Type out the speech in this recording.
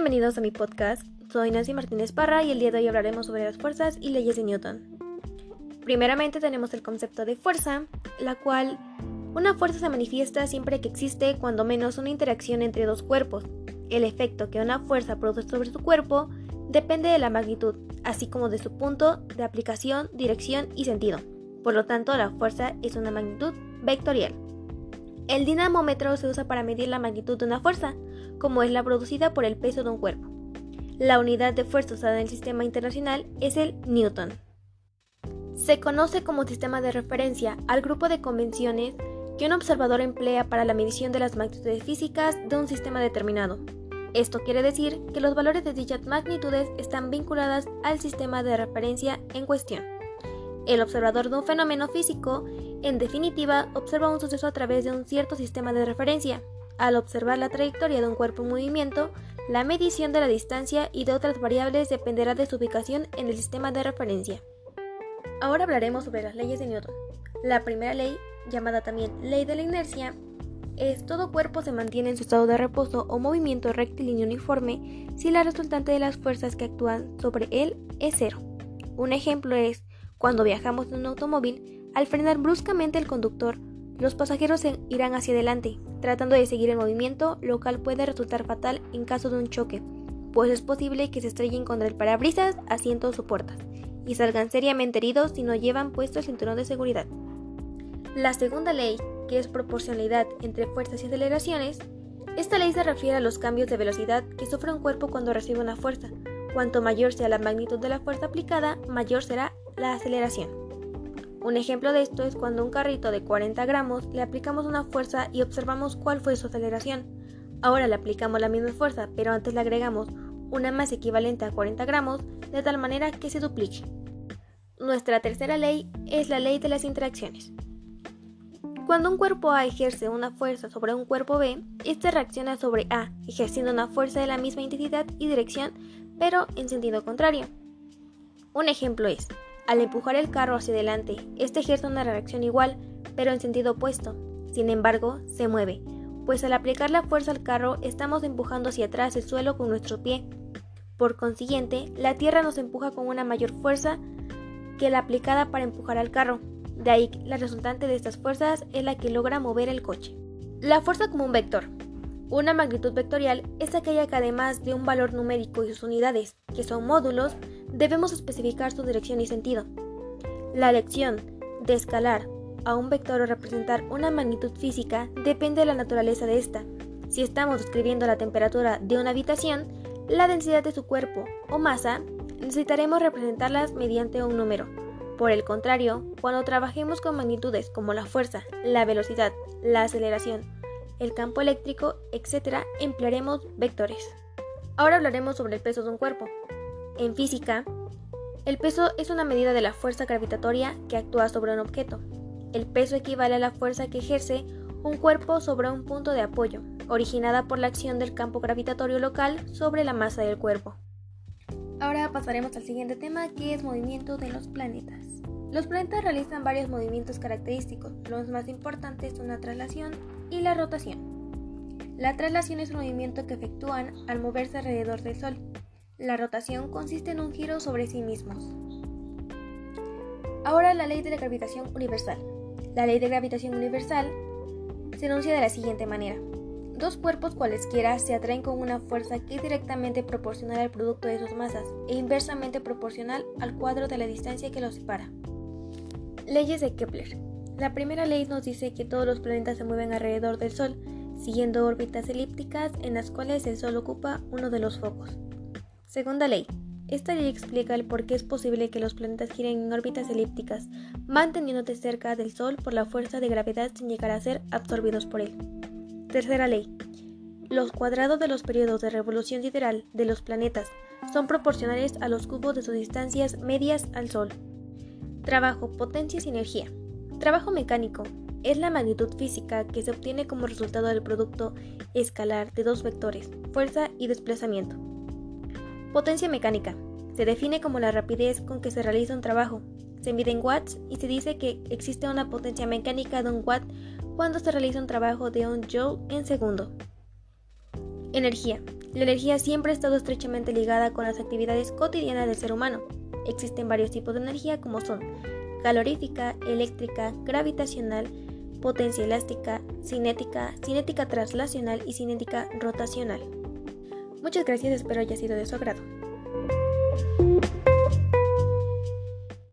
Bienvenidos a mi podcast. Soy Nancy Martínez Parra y el día de hoy hablaremos sobre las fuerzas y leyes de Newton. Primeramente tenemos el concepto de fuerza, la cual una fuerza se manifiesta siempre que existe cuando menos una interacción entre dos cuerpos. El efecto que una fuerza produce sobre su cuerpo depende de la magnitud, así como de su punto de aplicación, dirección y sentido. Por lo tanto, la fuerza es una magnitud vectorial. El dinamómetro se usa para medir la magnitud de una fuerza, como es la producida por el peso de un cuerpo. La unidad de fuerza usada en el sistema internacional es el Newton. Se conoce como sistema de referencia al grupo de convenciones que un observador emplea para la medición de las magnitudes físicas de un sistema determinado. Esto quiere decir que los valores de dichas magnitudes están vinculadas al sistema de referencia en cuestión. El observador de un fenómeno físico, en definitiva, observa un suceso a través de un cierto sistema de referencia. Al observar la trayectoria de un cuerpo en movimiento, la medición de la distancia y de otras variables dependerá de su ubicación en el sistema de referencia. Ahora hablaremos sobre las leyes de Newton. La primera ley, llamada también ley de la inercia, es todo cuerpo se mantiene en su estado de reposo o movimiento rectilíneo uniforme si la resultante de las fuerzas que actúan sobre él es cero. Un ejemplo es cuando viajamos en un automóvil, al frenar bruscamente el conductor, los pasajeros irán hacia adelante, tratando de seguir el movimiento, lo cual puede resultar fatal en caso de un choque, pues es posible que se estrellen contra el parabrisas, asientos o puertas, y salgan seriamente heridos si no llevan puesto el cinturón de seguridad. La segunda ley, que es proporcionalidad entre fuerzas y aceleraciones, esta ley se refiere a los cambios de velocidad que sufre un cuerpo cuando recibe una fuerza. Cuanto mayor sea la magnitud de la fuerza aplicada, mayor será la aceleración. Un ejemplo de esto es cuando a un carrito de 40 gramos le aplicamos una fuerza y observamos cuál fue su aceleración. Ahora le aplicamos la misma fuerza, pero antes le agregamos una más equivalente a 40 gramos, de tal manera que se duplique. Nuestra tercera ley es la ley de las interacciones. Cuando un cuerpo A ejerce una fuerza sobre un cuerpo B, este reacciona sobre A, ejerciendo una fuerza de la misma intensidad y dirección, pero en sentido contrario. Un ejemplo es, al empujar el carro hacia adelante, este ejerce una reacción igual, pero en sentido opuesto. Sin embargo, se mueve, pues al aplicar la fuerza al carro estamos empujando hacia atrás el suelo con nuestro pie. Por consiguiente, la tierra nos empuja con una mayor fuerza que la aplicada para empujar al carro. De ahí, la resultante de estas fuerzas es la que logra mover el coche. La fuerza como un vector. Una magnitud vectorial es aquella que además de un valor numérico y sus unidades, que son módulos, debemos especificar su dirección y sentido. La elección de escalar a un vector o representar una magnitud física depende de la naturaleza de esta. Si estamos describiendo la temperatura de una habitación, la densidad de su cuerpo o masa, necesitaremos representarlas mediante un número. Por el contrario, cuando trabajemos con magnitudes como la fuerza, la velocidad, la aceleración, el campo eléctrico, etc., emplearemos vectores. Ahora hablaremos sobre el peso de un cuerpo. En física, el peso es una medida de la fuerza gravitatoria que actúa sobre un objeto. El peso equivale a la fuerza que ejerce un cuerpo sobre un punto de apoyo, originada por la acción del campo gravitatorio local sobre la masa del cuerpo. Ahora pasaremos al siguiente tema que es movimiento de los planetas. Los planetas realizan varios movimientos característicos, los más importantes son la traslación y la rotación. La traslación es un movimiento que efectúan al moverse alrededor del Sol. La rotación consiste en un giro sobre sí mismos. Ahora la ley de la gravitación universal. La ley de gravitación universal se enuncia de la siguiente manera. Dos cuerpos cualesquiera se atraen con una fuerza que es directamente proporcional al producto de sus masas e inversamente proporcional al cuadro de la distancia que los separa. Leyes de Kepler. La primera ley nos dice que todos los planetas se mueven alrededor del Sol, siguiendo órbitas elípticas en las cuales el Sol ocupa uno de los focos. Segunda ley. Esta ley explica el por qué es posible que los planetas giren en órbitas elípticas, manteniéndose cerca del Sol por la fuerza de gravedad sin llegar a ser absorbidos por él. Tercera ley. Los cuadrados de los periodos de revolución sideral de los planetas son proporcionales a los cubos de sus distancias medias al Sol. Trabajo, potencia y energía. Trabajo mecánico es la magnitud física que se obtiene como resultado del producto escalar de dos vectores, fuerza y desplazamiento. Potencia mecánica. Se define como la rapidez con que se realiza un trabajo. Se mide en watts y se dice que existe una potencia mecánica de un watt cuando se realiza un trabajo de un joule en segundo. Energía. La energía siempre ha estado estrechamente ligada con las actividades cotidianas del ser humano. Existen varios tipos de energía como son calorífica, eléctrica, gravitacional, potencia elástica, cinética, cinética translacional y cinética rotacional. Muchas gracias, espero haya sido de su agrado.